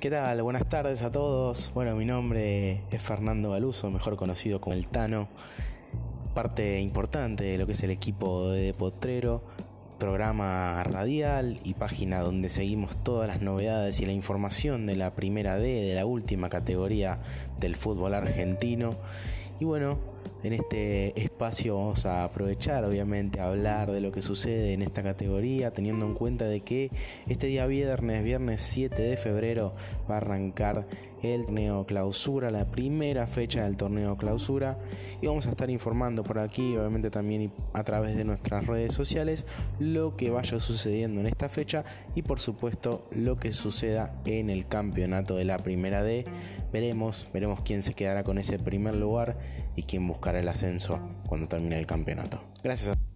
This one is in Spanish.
¿Qué tal? Buenas tardes a todos. Bueno, mi nombre es Fernando Galuso, mejor conocido como el Tano, parte importante de lo que es el equipo de Potrero, programa radial y página donde seguimos todas las novedades y la información de la primera D, de la última categoría del fútbol argentino. Y bueno, en este espacio vamos a aprovechar obviamente a hablar de lo que sucede en esta categoría, teniendo en cuenta de que este día viernes, viernes 7 de febrero, va a arrancar el torneo clausura, la primera fecha del torneo clausura. Y vamos a estar informando por aquí, obviamente también a través de nuestras redes sociales, lo que vaya sucediendo en esta fecha y por supuesto lo que suceda en el campeonato de la primera D. Veremos, veremos quién se quedará con ese primer lugar y quién buscará el ascenso cuando termine el campeonato. Gracias a